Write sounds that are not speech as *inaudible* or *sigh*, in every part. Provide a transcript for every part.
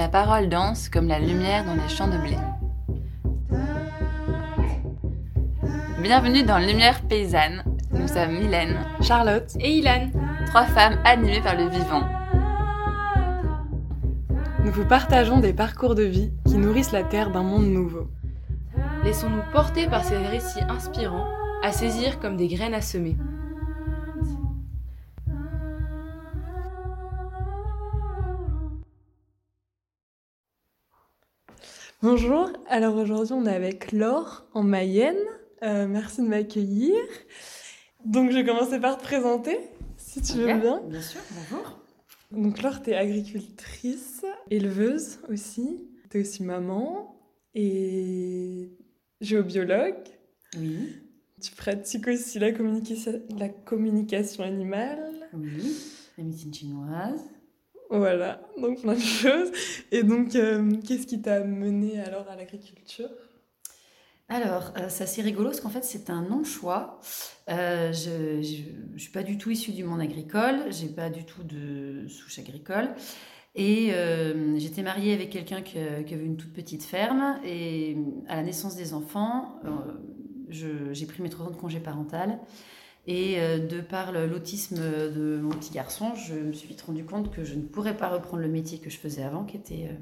La parole danse comme la lumière dans les champs de blé. Bienvenue dans Lumière paysanne. Nous sommes Mylène, Charlotte et Ilan, trois femmes animées par le vivant. Nous vous partageons des parcours de vie qui nourrissent la terre d'un monde nouveau. Laissons-nous porter par ces récits inspirants, à saisir comme des graines à semer. Bonjour, alors aujourd'hui on est avec Laure en Mayenne. Euh, merci de m'accueillir. Donc je vais commencer par te présenter, si tu veux bien. Bien sûr, bonjour. Donc Laure, tu es agricultrice, éleveuse aussi. Tu es aussi maman et géobiologue. Oui. Tu pratiques aussi la, communication, la communication animale. Oui, la médecine chinoise. Voilà, donc plein de choses. Et donc, euh, qu'est-ce qui t'a mené alors à l'agriculture? Alors, euh, c'est assez rigolo parce qu'en fait, c'est un non-choix. Euh, je ne suis pas du tout issue du monde agricole, j'ai pas du tout de souche agricole. Et j'étais mariée avec quelqu'un qui, avait une toute petite ferme. Et à la naissance des enfants, j'ai pris mes trois ans de congé parental. Et euh, de par l'autisme de mon petit garçon, je me suis vite rendu compte que je ne pourrais pas reprendre le métier que je faisais avant, qui était euh,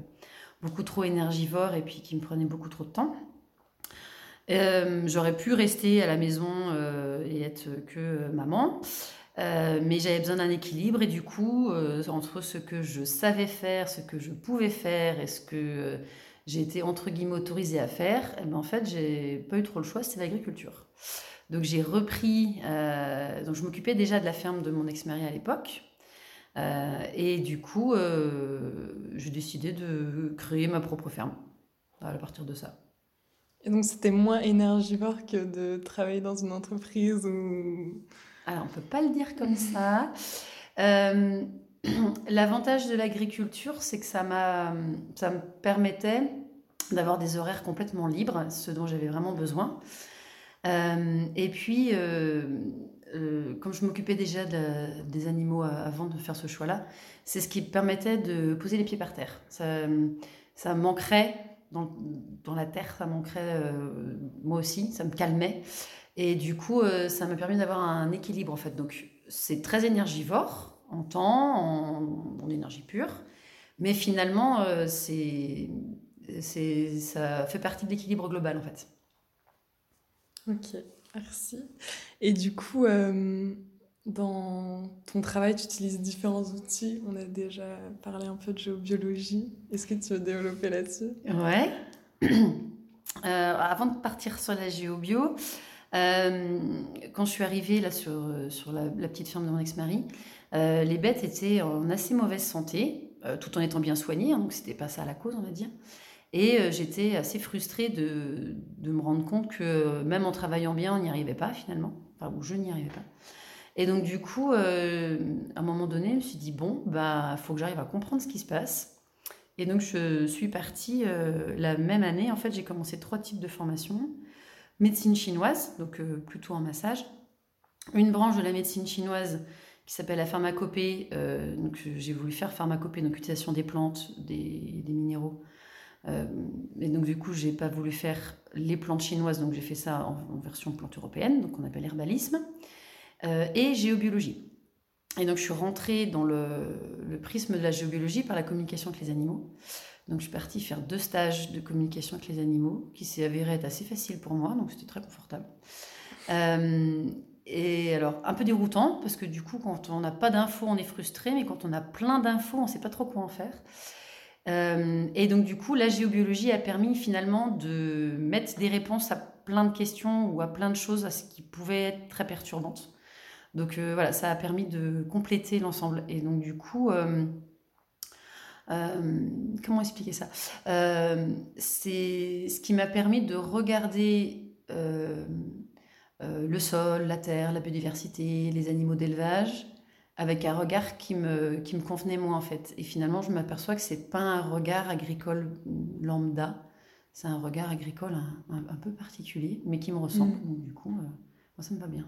beaucoup trop énergivore et puis qui me prenait beaucoup trop de temps. Euh, j'aurais pu rester à la maison et être que maman, mais j'avais besoin d'un équilibre et du coup, entre ce que je savais faire, ce que je pouvais faire et ce que j'ai été entre guillemets autorisée à faire, eh ben, en fait, j'ai pas eu trop le choix, c'était l'agriculture. Donc j'ai repris, euh, donc je m'occupais déjà de la ferme de mon ex-mari à l'époque. Euh, et du coup, euh, j'ai décidé de créer ma propre ferme à partir de ça. Et donc c'était moins énergivore que de travailler dans une entreprise ou... Alors on peut pas le dire comme *laughs* ça. *clears throat* L'avantage de l'agriculture, c'est que ça, ça me permettait d'avoir des horaires complètement libres, ce dont j'avais vraiment besoin. Euh, et puis, euh, euh, comme je m'occupais déjà des animaux avant de faire ce choix-là, c'est ce qui permettait de poser les pieds par terre. Ça, manquerait dans, la terre, ça manquerait moi aussi, ça me calmait. Et du coup, ça m'a permis d'avoir un équilibre en fait. Donc, c'est très énergivore en temps, en, énergie pure, mais finalement, ça fait partie de l'équilibre global en fait. Ok, merci. Et du coup, euh, dans ton travail, tu utilises différents outils. On a déjà parlé un peu de géobiologie. Est-ce que tu veux développer là-dessus? Ouais. *clears throat* Euh, avant de partir sur la géobio, euh, quand je suis arrivée là sur, sur la, petite ferme de mon ex-mari, les bêtes étaient en assez mauvaise santé, tout en étant bien soignées, hein, donc c'était pas ça la cause, on va dire. Et euh, j'étais assez frustrée de, de, me rendre compte que même en travaillant bien, on n'y arrivait pas finalement, enfin, ou je n'y arrivais pas. Et donc du coup, euh, à un moment donné, je me suis dit, bon, bah, faut que j'arrive à comprendre ce qui se passe. Et donc je suis partie euh, la même année, en fait, j'ai commencé trois types de formations. Médecine chinoise, donc plutôt en massage. Une branche de la médecine chinoise qui s'appelle la pharmacopée. donc j'ai voulu faire pharmacopée, donc utilisation des plantes, des, des minéraux euh, et donc, du coup, j'ai pas voulu faire les plantes chinoises, donc j'ai fait ça en, version plante européenne, donc on appelle herbalisme, euh, et géobiologie. Et donc, je suis rentrée dans le, prisme de la géobiologie par la communication avec les animaux. Donc, je suis partie faire deux stages de communication avec les animaux, qui s'est avéré être assez facile pour moi, donc c'était très confortable. Euh, et alors, un peu déroutant, parce que du coup, quand on n'a pas d'infos, on est frustré, mais quand on a plein d'infos, on ne sait pas trop quoi en faire. Euh, et donc du coup, la géobiologie a permis finalement de mettre des réponses à plein de questions ou à plein de choses à ce qui pouvait être très perturbantes. Donc euh, voilà, ça a permis de compléter l'ensemble. Et donc du coup, euh, comment expliquer ça? C'est ce qui m'a permis de regarder le sol, la terre, la biodiversité, les animaux d'élevage avec un regard qui me, qui me convenait moins en fait. Et finalement, je m'aperçois que c'est pas un regard agricole lambda, c'est un regard agricole un, peu particulier, mais qui me ressemble. Mm. Donc du coup, euh, moi, ça me va bien.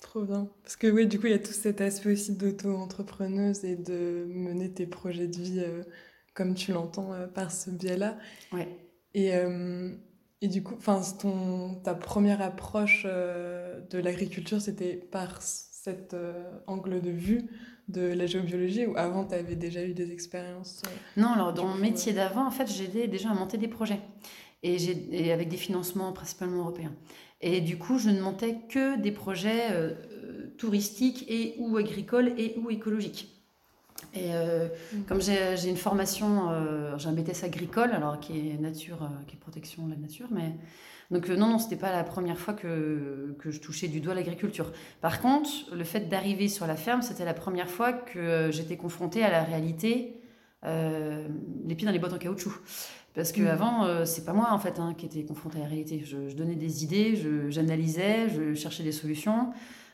Trop bien. Parce que oui, du coup, il y a tout cet aspect aussi d'auto-entrepreneuse et de mener tes projets de vie euh, comme tu l'entends par ce biais-là. Ouais. Et, et du coup, ton, ta première approche de l'agriculture, c'était par cet angle de vue de la géobiologie ou avant, tu avais déjà eu des expériences Non, alors dans mon métier d'avant, en fait, j'aidais déjà à monter des projets et, et avec des financements principalement européens. Et du coup, je ne montais que des projets euh, touristiques et ou agricoles et ou écologiques. Et euh, mm. comme j'ai une formation, euh, j'ai un BTS agricole, alors qui est nature, qui est protection de la nature, mais donc non, non, c'était pas la première fois que, que je touchais du doigt l'agriculture. Par contre, le fait d'arriver sur la ferme, c'était la première fois que j'étais confrontée à la réalité, les pieds dans les boîtes en caoutchouc. Parce que mm. avant, euh, c'est pas moi en fait hein, qui était confrontée à la réalité. Je, donnais des idées, j'analysais, je, cherchais des solutions,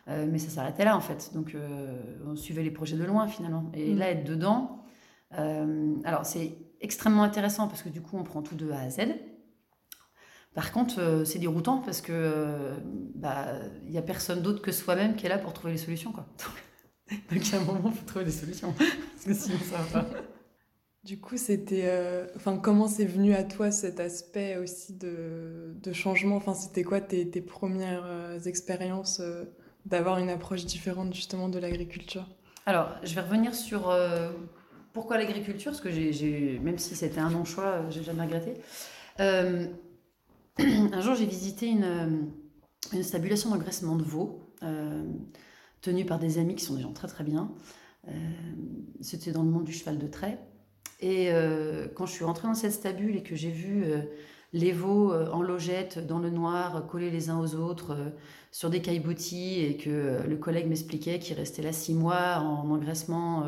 euh, mais ça s'arrêtait là en fait. Donc euh, on suivait les projets de loin finalement. Et mm. là, être dedans, alors c'est extrêmement intéressant parce que du coup, on prend tout de A à Z. Par contre, c'est déroutant parce que bah il y a personne d'autre que soi-même qui est là pour trouver les solutions quoi. Donc, *laughs* à un moment, il faut trouver des solutions *laughs* parce que sinon ça va pas. Du coup, c'était, euh, enfin, comment c'est venu à toi cet aspect aussi de, de changement? Enfin, c'était quoi tes, tes premières euh, expériences euh, d'avoir une approche différente justement de l'agriculture? Alors, je vais revenir sur pourquoi l'agriculture, parce que j'ai, même si c'était un non-choix, j'ai jamais regretté. *clears throat* un jour, j'ai visité une, une stabulation d'engraissement de veaux tenue par des amis qui sont des gens très très bien. c'était dans le monde du cheval de trait. Et euh, quand je suis rentrée dans cette stabule et que j'ai vu euh, les veaux euh, en logette, dans le noir, collés les uns aux autres, sur des caillebotis, et que le collègue m'expliquait qu'ils restaient là six mois en engraissement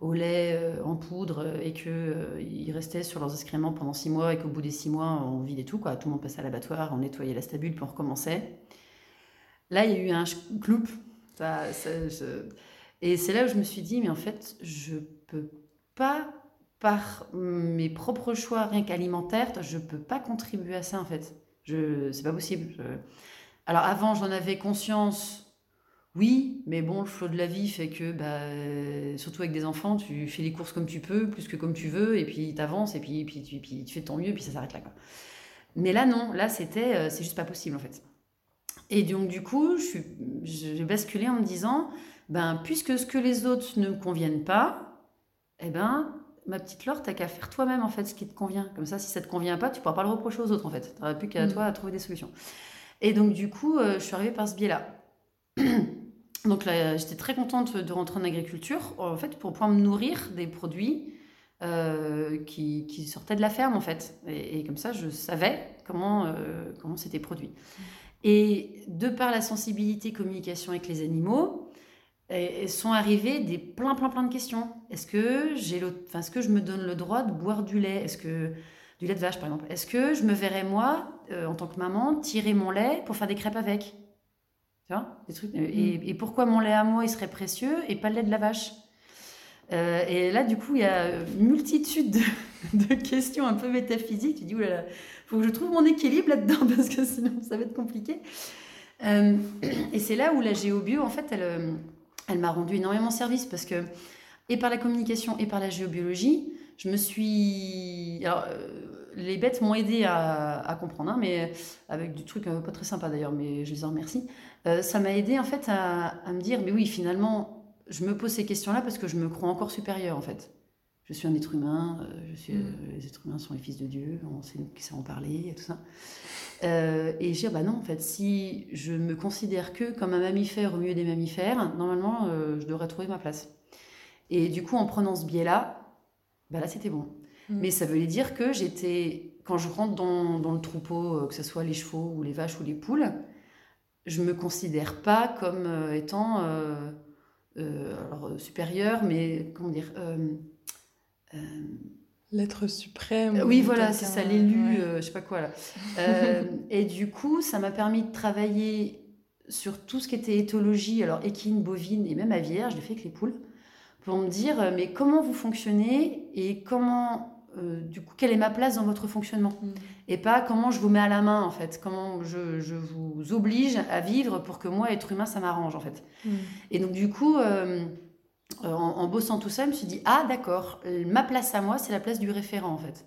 au lait, en poudre, et qu'ils restaient sur leurs excréments pendant six mois, et qu'au bout des six mois, on vidait tout, quoi. Tout le monde passait à l'abattoir, on nettoyait la stabule, puis on recommençait. Là, il y a eu un cloup. Et c'est là où je me suis dit, mais en fait, je peux pas par mes propres choix, rien qu'alimentaires, je peux pas contribuer à ça en fait. Je, c'est pas possible. Alors avant, j'en avais conscience, oui, mais bon, le flot de la vie fait que, bah, surtout avec des enfants, tu fais les courses comme tu peux, plus que comme tu veux, et puis tu avances, et puis, puis, puis, puis tu fais ton mieux, et puis ça s'arrête là. Quoi. Mais là, non, là, c'était, euh, c'est juste pas possible en fait. Et donc, du coup, j'ai basculé en me disant, ben, puisque ce que les autres ne me conviennent pas, eh ben, ma petite Laure, t'as qu'à faire toi-même en fait ce qui te convient. Comme ça, si ça te convient pas, tu pourras pas le reprocher aux autres en fait. T'auras plus qu'à mm. toi à trouver des solutions. Et donc du coup, euh, je suis arrivée par ce biais-là. *clears throat* donc là, j'étais très contente de rentrer en agriculture, en fait, pour pouvoir me nourrir des produits euh, qui, sortaient de la ferme en fait. Et, comme ça, je savais comment euh, comment c'était produit. Et de par la sensibilité communication avec les animaux, sont arrivées des plein plein plein de questions. Est-ce que est-ce que je me donne le droit de boire du lait? Est-ce que du lait de vache par exemple? Est-ce que je me verrais moi euh, en tant que maman tirer mon lait pour faire des crêpes avec? Tu vois des trucs. Euh, mm. Et, pourquoi mon lait à moi il serait précieux et pas le lait de la vache? Euh, Et là du coup il y a une multitude de, *laughs* questions un peu métaphysiques. Tu dis oulala, faut que je trouve mon équilibre là-dedans *laughs* parce que sinon ça va être compliqué. *clears throat* et c'est là où la géobio en fait elle elle m'a rendu énormément service parce que, et par la communication et par la géobiologie, je me suis. Alors, euh, les bêtes m'ont aidé à, comprendre, hein, mais avec du truc euh, pas très sympa d'ailleurs, mais je les en remercie. Euh, ça m'a aidé en fait à, me dire, mais oui, finalement, je me pose ces questions-là parce que je me crois encore supérieure en fait. Je suis un être humain, je suis, mm. les êtres humains sont les fils de Dieu, on sait qui sait en parler et tout ça. Euh, et je dis, bah non, en fait, si je me considère que comme un mammifère au milieu des mammifères, normalement, euh, je devrais trouver ma place. Et du coup, en prenant ce biais-là, bah là, c'était bon. Mais ça veut dire que j'étais, quand je rentre dans, dans, le troupeau, euh, que ce soit les chevaux ou les vaches ou les poules, je me considère pas comme étant alors, supérieur, mais comment dire L'être suprême. Euh, oui, voilà, c'est ça, l'élu, euh, je sais pas quoi là. Euh, et du coup, ça m'a permis de travailler sur tout ce qui était éthologie, alors équine, bovine et même aviaire, je l'ai fait avec les poules, pour me dire, mais comment vous fonctionnez et comment, du coup, quelle est ma place dans votre fonctionnement mm. Et pas comment je vous mets à la main, en fait, comment je, je vous oblige à vivre pour que moi, être humain, ça m'arrange, en fait. Mm. Et donc, du coup en, en bossant tout ça, je me suis dit, ah d'accord, ma place à moi, c'est la place du référent en fait.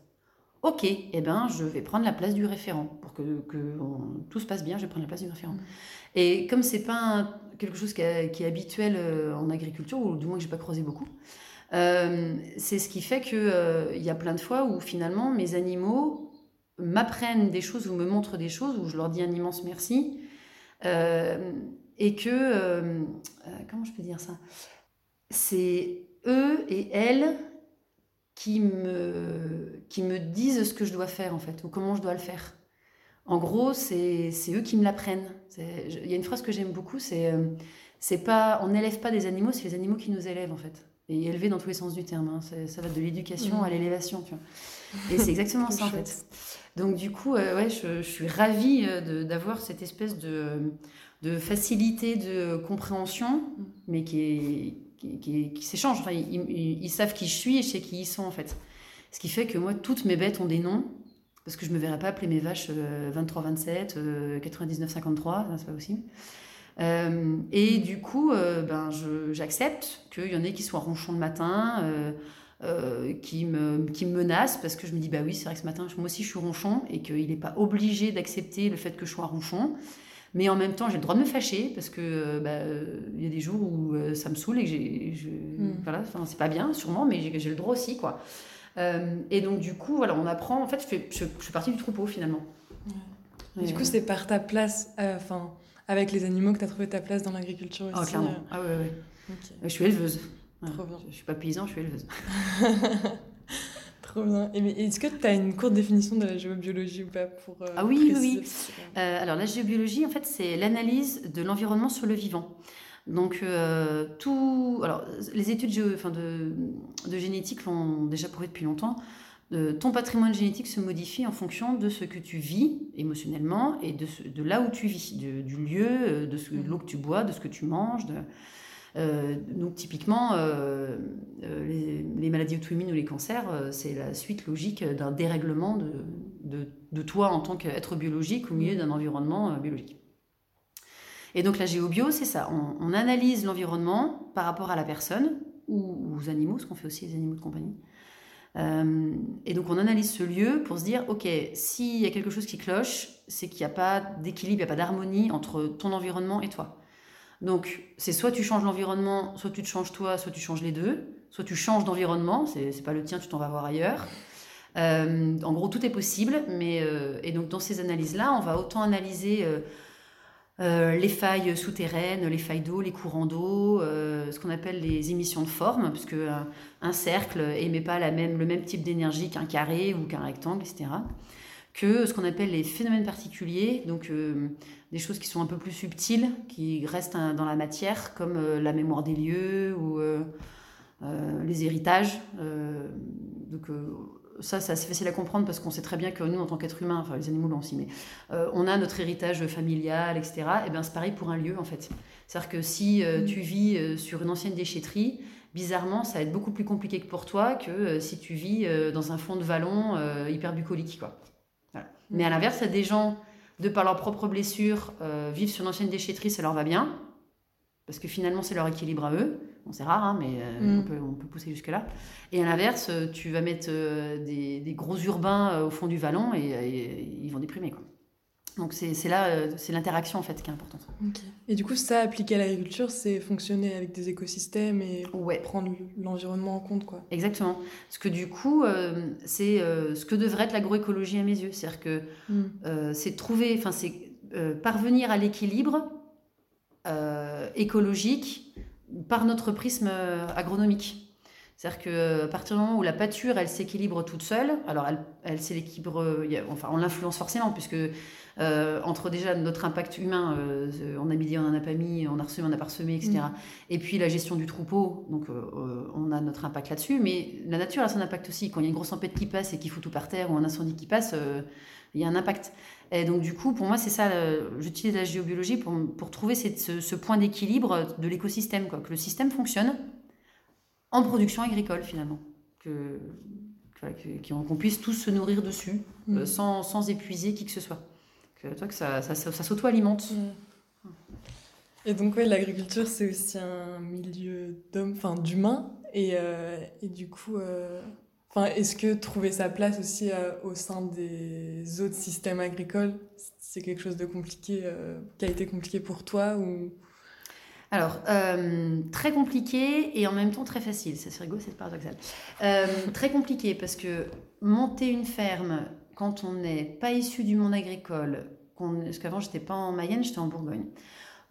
Ok, eh ben, je vais prendre la place du référent. Pour que, que on- tout se passe bien, je vais prendre la place du référent. Mm. Et comme c'est pas un- quelque chose qui, est- qui est habituel euh, en agriculture, ou du moins que j'ai pas croisé beaucoup, euh, c'est ce qui fait qu'il y a plein de fois où finalement mes animaux m'apprennent des choses ou me montrent des choses, où je leur dis un immense merci. euh, et que, euh, euh, comment je peux dire ça? C'est eux et elles qui me, qui me disent ce que je dois faire en fait, ou comment je dois le faire. En gros, c'est eux qui me l'apprennent. Il y a une phrase que j'aime beaucoup, c'est euh, c'est pas, on n'élève pas des animaux, c'est les animaux qui nous élèvent en fait. Et élever dans tous les sens du terme, hein. Ça va de l'éducation Mhm. à l'élévation, tu vois. Et c'est exactement *laughs* ça en chouette. fait. Donc du coup, euh, ouais, je, je suis ravie euh, d'avoir cette espèce de, de facilité de compréhension, mais qui qui, qui- qui s'échange. Enfin, ils, ils- ils savent qui je suis et je sais qui ils sont en fait. Ce qui fait que moi, toutes mes bêtes ont des noms, parce que je me verrais pas appeler mes vaches euh, 23-27, euh, 99-53, ça, c'est pas possible. Euh, et du coup, euh, ben, je- j'accepte qu'il y en ait qui soient ronchons le matin, euh, euh, qui, me, qui me menacent, parce que je me dis, bah oui, c'est vrai que ce matin, moi aussi je suis ronchon, et qu'il n'est pas obligé d'accepter le fait que je sois ronchon. Mais en même temps, j'ai le droit de me fâcher, parce que bah, il y a des jours où ça me saoule et que j'ai. je- Mm. Voilà, enfin, c'est pas bien, sûrement, mais j'ai j'ai le droit aussi, quoi. Et donc, du coup, voilà, on apprend. En fait, je fais, je, je fais partie du troupeau, finalement. Et du coup, c'est par ta place, enfin, avec les animaux que tu as trouvé ta place dans l'agriculture aussi. Ah, clairement. euh, Ah, ouais, ouais, ouais. ok. Je suis éleveuse. Trop bien. Je, suis pas paysan, je suis éleveuse. *laughs* Trop bien. Est-ce que tu as une courte définition de la géobiologie ou pas pour euh, Ah oui, oui, oui. Euh, alors la géobiologie, en fait, c'est l'analyse de l'environnement sur le vivant. Donc euh, tout, alors les études enfin, de, de génétique l'ont déjà prouvé depuis longtemps. Euh, ton patrimoine génétique se modifie en fonction de ce que tu vis émotionnellement et de, ce- de là où tu vis, de- du lieu, euh, de, ce, de l'eau que tu bois, de ce que tu manges. Euh, donc typiquement, euh, les, les maladies auto-immunes ou les cancers, c'est la suite logique d'un dérèglement de, toi en tant qu'être biologique au milieu d'un environnement biologique. Et donc la géobio, c'est ça. On, on analyse l'environnement par rapport à la personne ou aux animaux, ce qu'on fait aussi les animaux de compagnie. Euh, et donc on analyse ce lieu pour se dire, ok, s'il y a quelque chose qui cloche, c'est qu'il n'y a pas d'équilibre, il n'y a pas d'harmonie entre ton environnement et toi. Donc c'est soit tu changes l'environnement, soit tu te changes toi, soit tu changes les deux, soit tu changes d'environnement, c'est pas le tien, tu t'en vas voir ailleurs. Euh, en gros, tout est possible, mais euh, et donc dans ces analyses-là, on va autant analyser euh, euh, les failles souterraines, les failles d'eau, les courants d'eau, euh, ce qu'on appelle les émissions de forme, parce que un, un cercle émet pas le même type d'énergie qu'un carré ou qu'un rectangle, etc. Que ce qu'on appelle les phénomènes particuliers, donc euh, des choses qui sont un peu plus subtiles, qui restent hein, dans la matière, comme euh, la mémoire des lieux ou euh, euh, les héritages. Euh, euh, ça, c'est assez facile à comprendre parce qu'on sait très bien que nous, en tant qu'êtres humains, enfin les animaux là aussi, mais euh, on a notre héritage familial, etc. Et bien c'est pareil pour un lieu en fait. C'est-à-dire que si euh, Mm. tu vis euh, sur une ancienne déchetterie, bizarrement, ça va être beaucoup plus compliqué que pour toi que si tu vis dans un fond de vallon hyper bucolique. Quoi. Voilà. Mais à l'inverse, il y a des gens, de par leurs propres blessures, vivent sur une ancienne déchetterie, ça leur va bien. Parce que finalement, c'est leur équilibre à eux. Bon, c'est rare, hein, mais euh, Mm. on, peut, on peut pousser jusque-là. Et à l'inverse, euh, tu vas mettre euh, des, des gros urbains au fond du vallon et, et ils vont déprimer. Quoi. Donc c'est là, c'est l'interaction en fait qui est importante. Ok. Et du coup, ça, appliqué à l'agriculture, c'est fonctionner avec des écosystèmes et Ouais. prendre l'environnement en compte, quoi. Exactement. Parce que du coup, euh, c'est euh, ce que devrait être l'agroécologie à mes yeux. C'est-à-dire que Mm. euh, c'est trouver, enfin c'est parvenir à l'équilibre écologique par notre prisme euh, agronomique. C'est-à-dire que à partir du moment où la pâture, elle s'équilibre toute seule, alors elle, elle s'équilibre, euh, enfin on l'influence forcément puisque euh, entre déjà notre impact humain, euh, on a mis, on en a pas mis, on a ressemé, on a parsemé, etc. Mm. Et puis la gestion du troupeau, donc euh, euh, on a notre impact là-dessus, mais la nature a son impact aussi. Quand il y a une grosse tempête qui passe et qu'il fout tout par terre ou un incendie qui passe, euh, il y a un impact. Et donc du coup, pour moi, c'est ça, euh, j'utilise la géobiologie pour, pour trouver cette- ce, ce point d'équilibre de l'écosystème, quoi, que le système fonctionne en production agricole finalement, que qu'on puisse tous se nourrir dessus Mm. euh, sans, sans épuiser qui que ce soit. Que, toi, que ça, ça, ça- ça s'auto-alimente. Mm. Et donc, ouais, l'agriculture, c'est aussi un milieu d'hommes, enfin d'humains. Et, euh, et, du coup, euh, enfin, est-ce que trouver sa place aussi euh, au sein des autres systèmes agricoles, c'est quelque chose de compliqué, qui a été compliqué pour toi ou... Alors, très compliqué et en même temps très facile. C'est rigolo, c'est paradoxal. très compliqué parce que monter une ferme quand on n'est pas issu du monde agricole, parce qu'avant, j'étais pas en Mayenne, j'étais en Bourgogne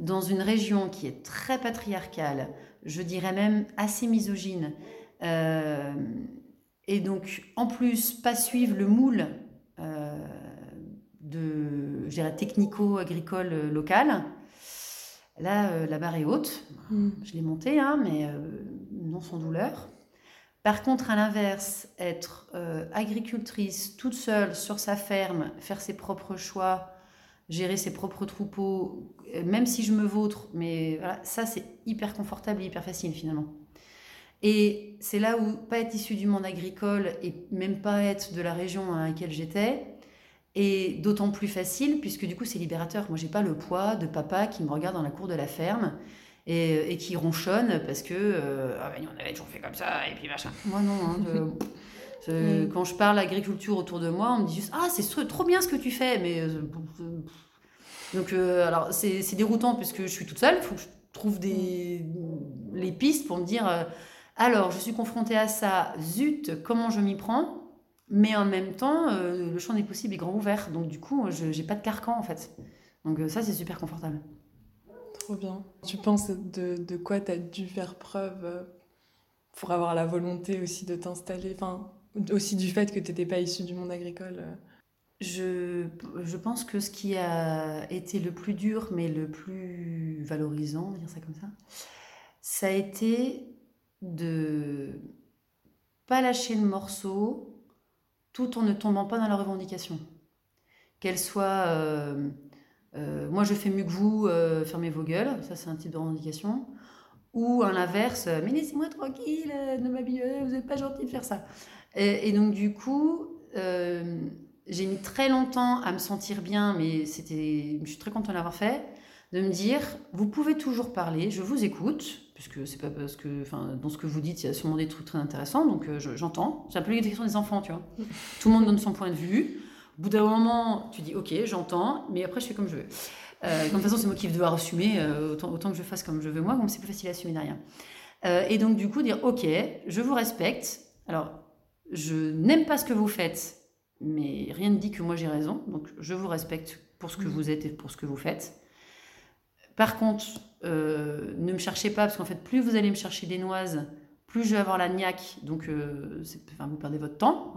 dans une région qui est très patriarcale, je dirais même assez misogyne, euh, et donc en plus pas suivre le moule euh, de, technico-agricole local, là euh, la barre est haute. Mm. Je l'ai montée, hein, mais non sans douleur. Par contre, à l'inverse, être agricultrice toute seule sur sa ferme, faire ses propres choix, gérer ses propres troupeaux, euh, même si je me vautre, mais voilà, ça c'est hyper confortable et hyper facile finalement. Et c'est là où pas être issu du monde agricole et même pas être de la région à laquelle j'étais est d'autant plus facile puisque du coup c'est libérateur. Moi j'ai pas le poids de papa qui me regarde dans la cour de la ferme et, qui ronchonne parce que euh, ah ben, on avait toujours fait comme ça et puis machin. Moi non. Hein. *laughs* Quand je parle agriculture autour de moi, on me dit juste Ah, c'est trop bien ce que tu fais, mais euh, donc, euh, alors, c'est déroutant puisque je suis toute seule. Il faut que je trouve des, les pistes pour me dire alors, je suis confrontée à ça, zut, comment je m'y prends? Mais en même temps, euh, le champ des possibles est grand ouvert. Donc, du coup, je n'ai pas de carcan, en fait. Donc, ça, c'est super confortable. Trop bien. Tu penses de, de quoi tu as dû faire preuve pour avoir la volonté aussi de t'installer? Enfin, aussi du fait que tu n'étais pas issu du monde agricole je, je, pense que ce qui a été le plus dur, mais le plus valorisant, on va dire ça comme ça, ça a été de pas lâcher le morceau tout en ne tombant pas dans la revendication. Qu'elle soit euh, euh, moi je fais mieux que vous, euh, fermez vos gueules, ça c'est un type de revendication, ou à l'inverse, mais laissez-moi tranquille, ne m'habillez, vous n'êtes pas gentil de faire ça. Et, donc du coup, j'ai mis très longtemps à me sentir bien, mais c'était, je suis très contente de l'avoir fait, de me dire, vous pouvez toujours parler, je vous écoute, puisque c'est pas parce que, enfin, dans ce que vous dites, il y a sûrement des trucs très intéressants, donc euh, j'entends. C'est un peu question des enfants, tu vois. *laughs* Tout le monde donne son point de vue. Au bout d'un moment, tu dis, ok, j'entends, mais après, je fais comme je veux. Euh, de toute façon, c'est moi qui vais devoir assumer, euh, autant, autant, que je fasse comme je veux moi, comme c'est plus facile à assumer derrière. et donc, du coup, dire, ok, je vous respecte. Alors, je n'aime pas ce que vous faites, mais rien ne dit que moi j'ai raison. Donc je vous respecte pour ce que mm. vous êtes et pour ce que vous faites. Par contre, euh, ne me cherchez pas, parce qu'en fait, plus vous allez me chercher des noises, plus je vais avoir la niaque, donc euh, vous perdez votre temps.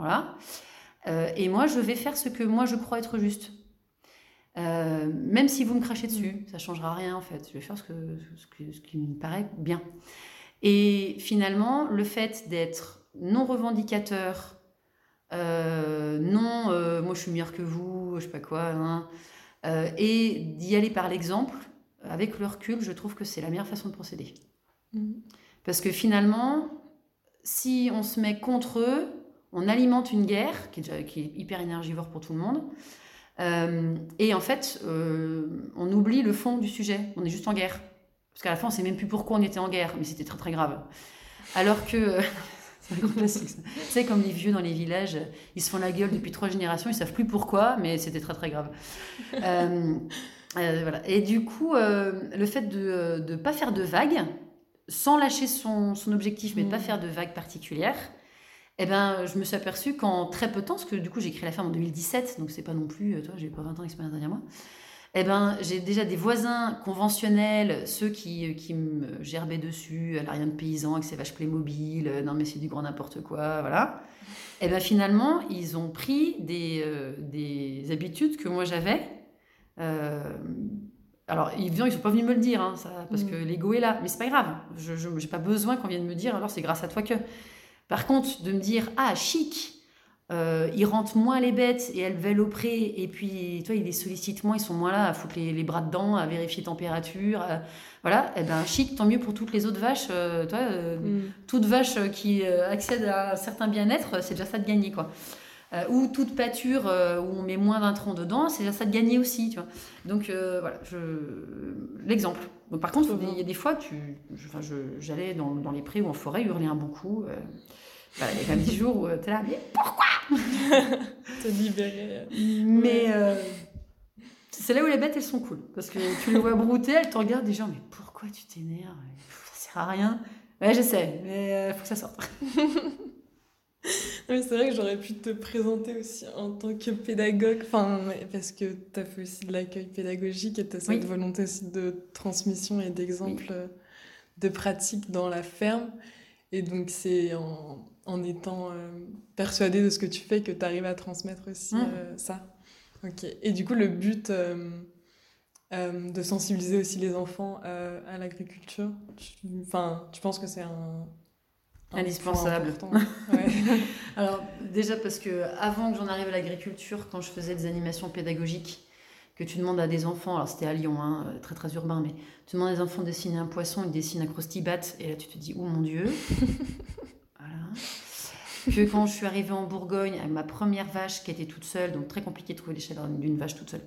Euh, et moi, je vais faire ce que moi je crois être juste. même si vous me crachez dessus, ça changera rien en fait. Je vais faire ce, qui me paraît bien. Et finalement, le fait d'être non revendicateur, non, moi je suis meilleure que vous, je sais pas quoi, hein. et d'y aller par l'exemple, avec le recul, je trouve que c'est la meilleure façon de procéder. Mmh. Parce que finalement, si on se met contre eux, on alimente une guerre qui est, qui est hyper énergivore pour tout le monde. et en fait, on oublie le fond du sujet. On est juste en guerre. Parce qu'à la fin, on ne sait même plus pourquoi on était en guerre, mais c'était très très grave. Alors que *laughs* C'est comme les vieux dans les villages, ils se font la gueule depuis trois générations, ils savent plus pourquoi, mais c'était très très grave. Euh, euh, voilà. Et du coup, euh, le fait de ne pas faire de vagues, sans lâcher son, son objectif, mais de ne pas mm. faire de vagues particulières, eh ben, je me suis aperçue qu'en très peu de temps, parce que du coup j'ai créé la ferme en 2017, donc c'est pas non plus, toi j'ai pas 20 ans d'expérience derrière moi, eh ben, j'ai déjà des voisins conventionnels, ceux qui, qui me gerbaient dessus, à rien de paysan, avec ses vaches Playmobil, euh, non mais c'est du grand n'importe quoi, voilà. Et eh ben finalement, ils ont pris des, euh, des habitudes que moi j'avais. Euh, alors, évidemment, ils sont pas venus me le dire, hein, ça, parce mm. que l'ego est là, mais c'est pas grave. Je n'ai pas besoin qu'on vienne me dire, alors c'est grâce à toi que. Par contre, de me dire, ah, chic, euh, ils rentrent moins les bêtes et elles veulent au pré et puis toi ils les sollicitent moins ils sont moins là à foutre les, bras dedans à vérifier température voilà et eh ben chic tant mieux pour toutes les autres vaches euh, toi euh, mm. toute vache qui accède à un certain bien-être c'est déjà ça de gagner quoi euh, ou toute pâture euh, où on met moins d'un tronc dedans, c'est ça de gagner aussi, tu vois. Donc euh, voilà, je... l'exemple. Donc, par contre, il y a des fois, tu... enfin, je- j'allais dans, dans les prés ou en forêt hurler un bon coup. euh, voilà, il y a quand même des *laughs* jours où tu es là, mais *laughs* Te libérer. mais c'est là où les bêtes, elles sont cool. Parce que tu les vois brouter, elles te regardent déjà, mais pourquoi tu t'énerves? Ça sert à rien. Ouais, je sais, mais euh, faut que ça sorte. *laughs* C'est vrai que j'aurais pu te présenter aussi en tant que pédagogue, enfin, parce que tu as fait aussi de l'accueil pédagogique et tu as cette Oui. volonté aussi de transmission et d'exemple euh, de pratique dans la ferme. Et donc, c'est en, en étant euh, persuadé de ce que tu fais que tu arrives à transmettre aussi Mm. euh, ça. Ok. Et du coup, le but euh, de sensibiliser aussi les enfants à l'agriculture, tu, tu penses que c'est un. Indispensable. Ouais. *laughs* Alors, déjà parce que avant que j'en arrive à l'agriculture, quand je faisais des animations pédagogiques, que tu demandes à des enfants, alors c'était à Lyon, hein, euh, très très urbain, mais tu demandes à des enfants de dessiner un poisson, ils dessinent un crostibat, et là tu te dis, oh mon Dieu. *laughs* voilà. Que quand je suis arrivée en Bourgogne avec ma première vache qui était toute seule, donc très compliqué de trouver les chèvres d'une vache toute seule,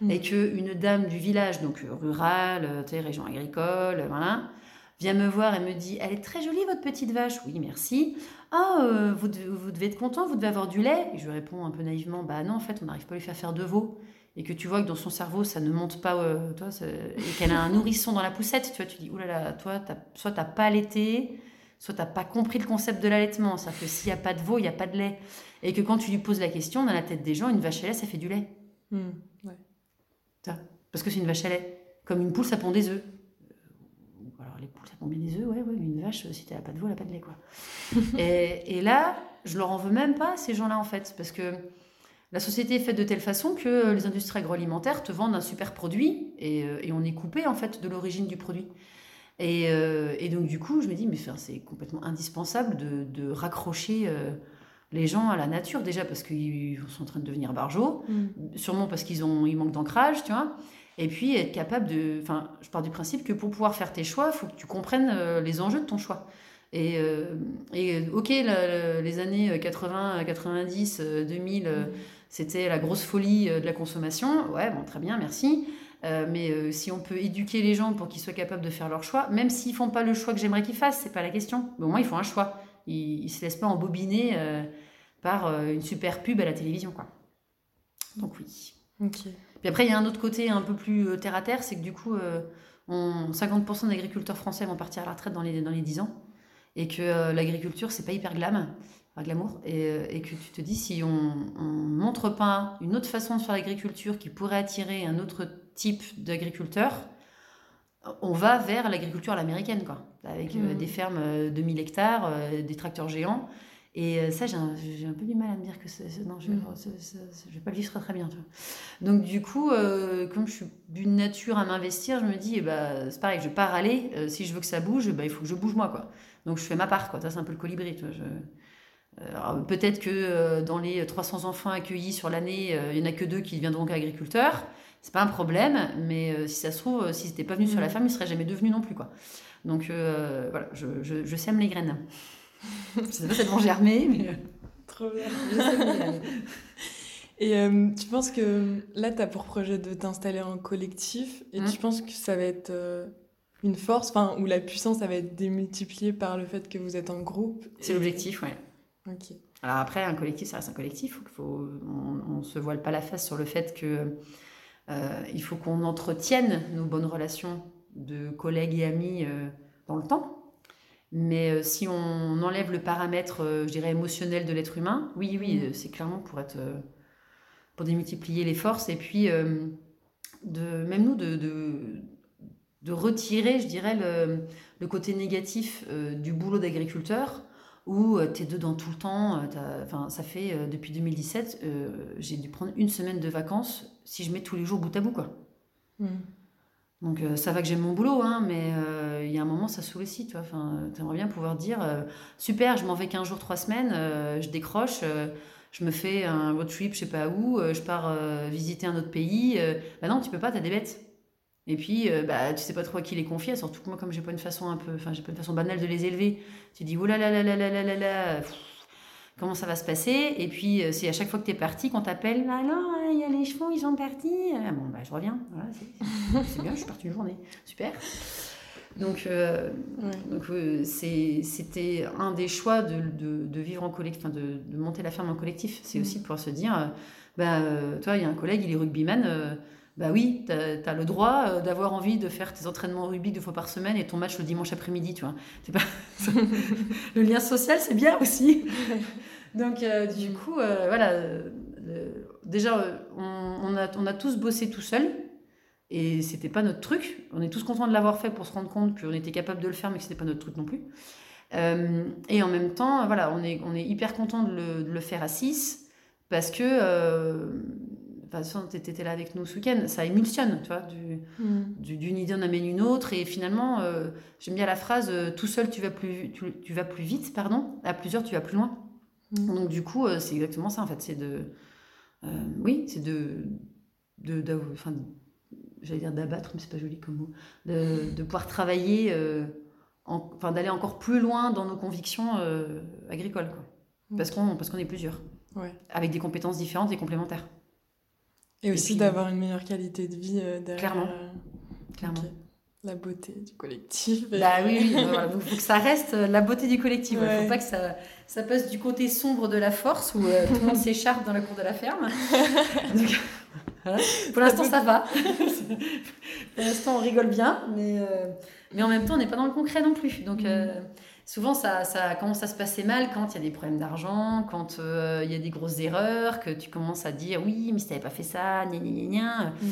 Mm. et que une dame du village, donc euh, rurale, euh, tu sais, région agricole, voilà, vient me voir et me dit Elle est très jolie votre petite vache. Oui, merci. Ah, euh, vous, devez, vous devez être content, vous devez avoir du lait. Et je lui réponds un peu naïvement Bah non, en fait, on n'arrive pas à lui faire faire de veau. Et que tu vois que dans son cerveau, ça ne monte pas, euh, toi, ça- et qu'elle a un nourrisson dans la poussette. Tu vois, tu dis Oulala, toi, t'as- soit t'as pas allaité, soit t'as pas compris le concept de l'allaitement. C'est-à-dire que s'il n'y a pas de veau, il n'y a pas de lait. Et que quand tu lui poses la question, dans la tête des gens, une vache à lait, ça fait du lait. Mm. Ouais. Parce que c'est une vache à lait. Comme une poule, ça pond des œufs. Euh, les poules, ça bien des œufs, ouais, ouais, mais une vache, euh, si n'a pas de veau, elle n'a pas de lait, quoi. *laughs* et, et là, je leur en veux même pas, ces gens-là, en fait, parce que la société est faite de telle façon que les industries agroalimentaires te vendent un super produit et, euh, et on est coupé, en fait, de l'origine du produit. Et, euh, et donc, du coup, je me dis, mais c'est complètement indispensable de, de raccrocher euh, les gens à la nature, déjà parce qu'ils sont en train de devenir barjots, Mm. sûrement parce qu'ils ont ils manquent d'ancrage, tu vois. Et puis être capable de, enfin, je pars du principe que pour pouvoir faire tes choix, il faut que tu comprennes euh, les enjeux de ton choix. Et, euh, et euh, ok, la- la- les années 80, 90, euh, 2000, euh, c'était la grosse folie de la consommation. Ouais, bon, très bien, merci. Euh, mais euh, si on peut éduquer les gens pour qu'ils soient capables de faire leur choix, même s'ils font pas le choix que j'aimerais qu'ils fassent, c'est pas la question. Mais au moins ils font un choix. Ils, ils se laissent pas embobiner euh, par une super pub à la télévision, quoi. Donc oui. Ok. Puis après, il y a un autre côté un peu plus euh, terre à terre, c'est que du coup, euh, on- 50% d'agriculteurs français vont partir à la retraite dans les, dans les 10 ans. Et que euh, l'agriculture, c'est pas hyper glam, glamour. Et, euh, et que tu te dis, si on, on montre pas une autre façon de faire l'agriculture qui pourrait attirer un autre type d'agriculteur, on va vers l'agriculture à l'américaine, quoi. Avec euh, Mhm. des fermes euh, de 1000 hectares, euh, des tracteurs géants. Et euh, ça, j'ai un, peu du mal à me dire que c'est- non, je, c'est- je vais pas le vivre très, très bien. Tu vois. Donc du coup, euh, comme je suis d'une nature à m'investir, je me dis, eh ben, c'est pareil, je pars aller. euh, si je veux que ça bouge, bah, il faut que je bouge moi. Quoi. Donc je fais ma part. Quoi. Ça, c'est un peu le colibri. Tu vois, je- alors, peut-être que euh, dans les 300 enfants accueillis sur l'année, il y en a que deux qui deviendront agriculteurs. C'est pas un problème, mais si ça se trouve, s'ils n'étaient pas venus sur la Mhm. ferme, ils seraient jamais devenus non plus. Quoi. Donc voilà, je, je, je sème les graines. *laughs* je sais pas si elles vont germer, mais Trop bien. Et euh, tu penses que là, tu as pour projet de t'installer en collectif et tu penses que ça va être euh, une force, enfin, où la puissance, ça va être démultipliée par le fait que vous êtes en groupe C'est l'objectif, ouais. Ok. Alors après, un collectif, ça reste un collectif. Faut, faut, on ne se voile pas la face sur le fait que euh, il faut qu'on entretienne nos bonnes relations de collègues et amis dans le temps. Mais euh, si on enlève le paramètre, euh, je dirais, émotionnel de l'être humain, oui, oui, Mm. euh, c'est clairement pour être, euh, pour démultiplier les forces et puis euh, de, même nous de, de, de retirer, je dirais, le, le côté négatif euh, du boulot d'agriculteur où tu es dedans tout le temps. euh, Enfin, ça fait euh, depuis 2017, euh, j'ai dû prendre une semaine de vacances si je mets tous les jours bout à bout, quoi. Mm. Donc euh, ça va que j'aime mon boulot, hein, mais euh, il y a un moment ça saoule aussi, tu. Enfin, euh, t'aimerais bien pouvoir dire super, je m'en vais 15 jours, 3 semaines, je décroche, je me fais un road trip, je sais pas où, je pars visiter un autre pays. bah non, tu peux pas, t'as des bêtes. Et puis, bah, tu sais pas trop à qui les confier, surtout que moi, comme j'ai pas une façon un peu, enfin, j'ai pas une façon banale de les élever. Tu dis, oh là là là là là là là, là comment ça va se passer. Et puis, euh, c'est à chaque fois que tu es parti qu'on t'appelle, Bah, alors, euh, il y a les chevaux, ils sont partis. Euh, bon, bah, je reviens. Voilà, c'est- bien, je suis partie une journée. Super. Donc, euh, Ouais. euh, c'était un des choix de, de- de vivre en collectif, de, de monter la ferme en collectif. C'est Mm. aussi de pouvoir se dire, euh, bah, toi, il y a un collègue, il est rugbyman. Bah oui, tu as, le droit euh, d'avoir envie de faire tes entraînements au rugby deux fois par semaine et ton match le dimanche après-midi, tu vois. C'est pas... *laughs* le lien social, c'est bien aussi. *laughs* Donc, euh, du coup, euh, voilà. euh, déjà, on, on a, on a tous bossé tout seul. Et c'était pas notre truc. On est tous contents de l'avoir fait pour se rendre compte qu'on était capable de le faire, mais que c'était pas notre truc non plus. Et en même temps, voilà, on est, on est hyper content de le, de le faire à 6 parce que, enfin, tu étais là avec nous ce week-end, ça émulsionne, tu vois, du, Mm. du- d'une idée on amène une autre. Et finalement euh, j'aime bien la phrase euh, tout seul tu vas plus tu, tu vas plus vite pardon. À plusieurs tu vas plus loin. Mm. donc du coup euh, c'est exactement ça en fait. C'est de oui c'est de de enfin j'allais dire d'abattre mais c'est pas joli comme mot. De, de pouvoir travailler en- enfin d'aller encore plus loin dans nos convictions agricoles quoi. Parce qu'on parce qu'on est plusieurs. Ouais. avec des compétences différentes et complémentaires Et aussi puis- d'avoir une meilleure qualité de vie euh, derrière. Clairement. euh, clairement. La beauté du collectif. et- Bah oui, oui, *laughs* voilà. donc faut que ça reste euh, la beauté du collectif. Il Ouais. faut pas que ça, ça passe du côté sombre de la force où euh, tout le monde s'écharpe dans la cour de la ferme. *laughs* Donc, voilà. Pour l'instant, ça va. *laughs* Pour l'instant, on rigole bien, mais, euh, mais en même temps, on n'est pas dans le concret non plus. Donc, euh, souvent, ça, ça commence à se passer mal quand il y a des problèmes d'argent, quand euh, il y a des grosses erreurs, que tu commences à dire oui, mais si tu n'avais pas fait ça, gna gna gna. Mm.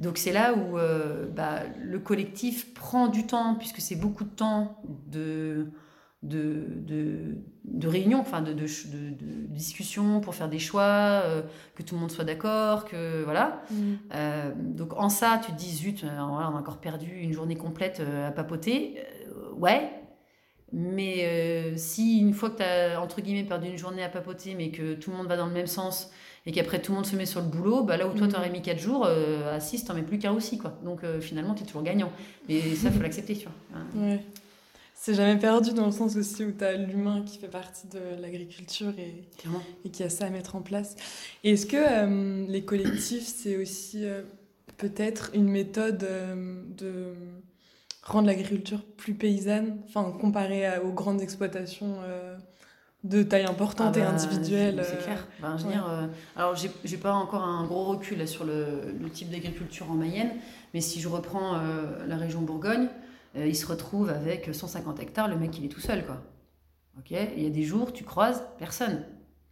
Donc c'est là où euh, bah, le collectif prend du temps, puisque c'est beaucoup de temps de, de, de, de réunion, enfin de, de, discussion pour faire des choix, euh, que tout le monde soit d'accord, que voilà. Mm. Euh, donc en ça, tu te dis zut, on a encore perdu une journée complète à papoter. Ouais. Mais euh, si une fois que tu as entre guillemets perdu une journée à papoter, mais que tout le monde va dans le même sens et qu'après tout le monde se met sur le boulot, bah là où toi Mhm. t'aurais mis 4 jours, euh, à 6 t'en mets plus qu'un aussi quoi. Donc euh, finalement tu es toujours gagnant. Et ça faut *laughs* l'accepter, tu vois. Hein. Ouais. C'est jamais perdu dans le sens aussi où tu as l'humain qui fait partie de l'agriculture et, et qui a ça à mettre en place. Et Est-ce que euh, les collectifs, c'est aussi peut-être une méthode de rendre l'agriculture plus paysanne, enfin comparée à- aux grandes exploitations euh, de taille importante Ah et bah, individuelle C'est euh, clair. Ben, je veux ouais. dire, euh, alors, j'ai pas encore un gros recul là, sur le, le type d'agriculture en Mayenne, mais si je reprends euh, la région Bourgogne, il se retrouve avec 150 hectares, le mec il est tout seul quoi. Ok, il y a des jours, tu croises personne,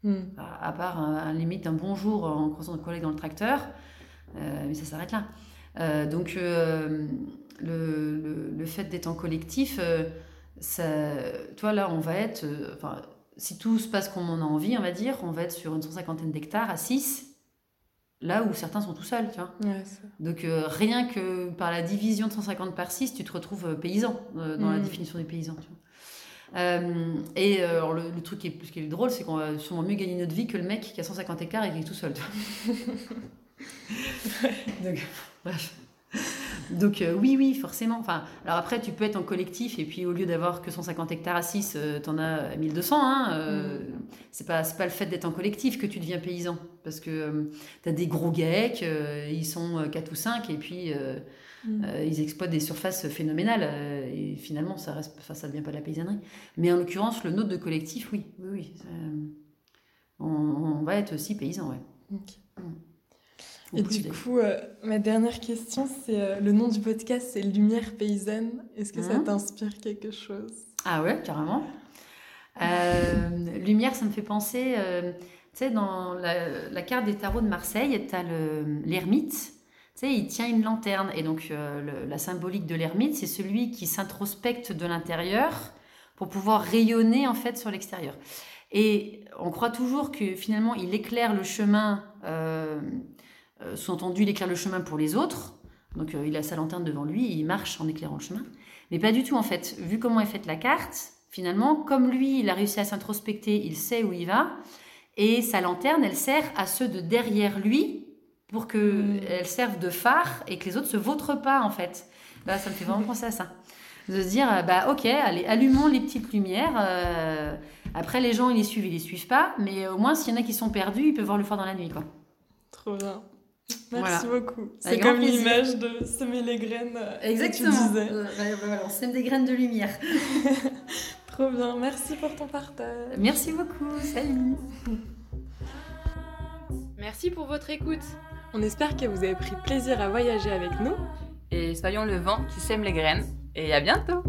hmm. à, à part un, un limite un bon jour en croisant notre collègue dans le tracteur, mais ça s'arrête là. Donc le, le, le fait d'être en collectif, euh, ça, toi là on va être, euh, enfin si tout se passe comme on a envie, on va dire, on va être sur une cent cinquantaine d'hectares à 6, là où certains sont tout seuls, tu vois. Ouais. Donc euh, rien que par la division de 150 par 6, tu te retrouves paysan euh, dans la Mm. définition des paysans. tu vois. Euh, et alors, le, le truc qui est, qui est drôle, c'est qu'on va sûrement mieux gagner notre vie que le mec qui a 150 hectares et qui est tout seul. tu vois. *laughs* Donc, bref. Donc euh, oui, oui, forcément. Enfin, alors après, tu peux être en collectif et puis au lieu d'avoir que 150 hectares à 6, euh, t'en as 1200. Hein, euh, C'est pas, c'est pas le fait d'être en collectif que tu deviens paysan. Parce que euh, t'as des gros geeks, euh, ils sont 4 ou 5 et puis Mm. ils exploitent des surfaces phénoménales. et finalement, ça reste, ça devient pas de la paysannerie. Mais en l'occurrence, le nôtre de collectif, oui, oui, oui. on, on va être aussi paysan, ouais. Ou Et du coup, euh, ma dernière question, c'est euh, le nom du podcast, c'est Lumière paysanne. Est-ce que ça Mhm. t'inspire quelque chose? Ah ouais, carrément. Euh, lumière, ça me fait penser, tu sais, dans la, la carte des tarots de Marseille, tu as l'ermite, tu sais, il tient une lanterne. Et donc, le- la symbolique de l'ermite, c'est celui qui s'introspecte de l'intérieur pour pouvoir rayonner, en fait, sur l'extérieur. Et on croit toujours que, finalement, il éclaire le chemin, euh, sous-entendu, il éclaire le chemin pour les autres. Donc, euh, il a sa lanterne devant lui, et il marche en éclairant le chemin. Mais pas du tout, en fait. Vu comment est faite la carte, finalement, comme lui, il a réussi à s'introspecter, il sait où il va. Et sa lanterne, elle sert à ceux de derrière lui pour que Mm. elle serve de phare et que les autres se vautrent pas, en fait. Là, ça me fait vraiment penser à ça. De se dire, bah ok, allez, allumons les petites lumières. euh, Après, les gens, ils les suivent, ils les suivent pas, mais au moins, s'il y en a qui sont perdus, ils peuvent voir le phare dans la nuit, quoi. Trop bien. Merci beaucoup. C'est comme l'image de semer les graines euh, que Exactement. tu disais. Euh, bah, bah, voilà, on sème des graines de lumière. *laughs* Trop bien. Merci pour ton partage. Merci beaucoup. Salut. Merci pour votre écoute. On espère que vous avez pris plaisir à voyager avec nous. Et soyons le vent qui sème les graines. Et à bientôt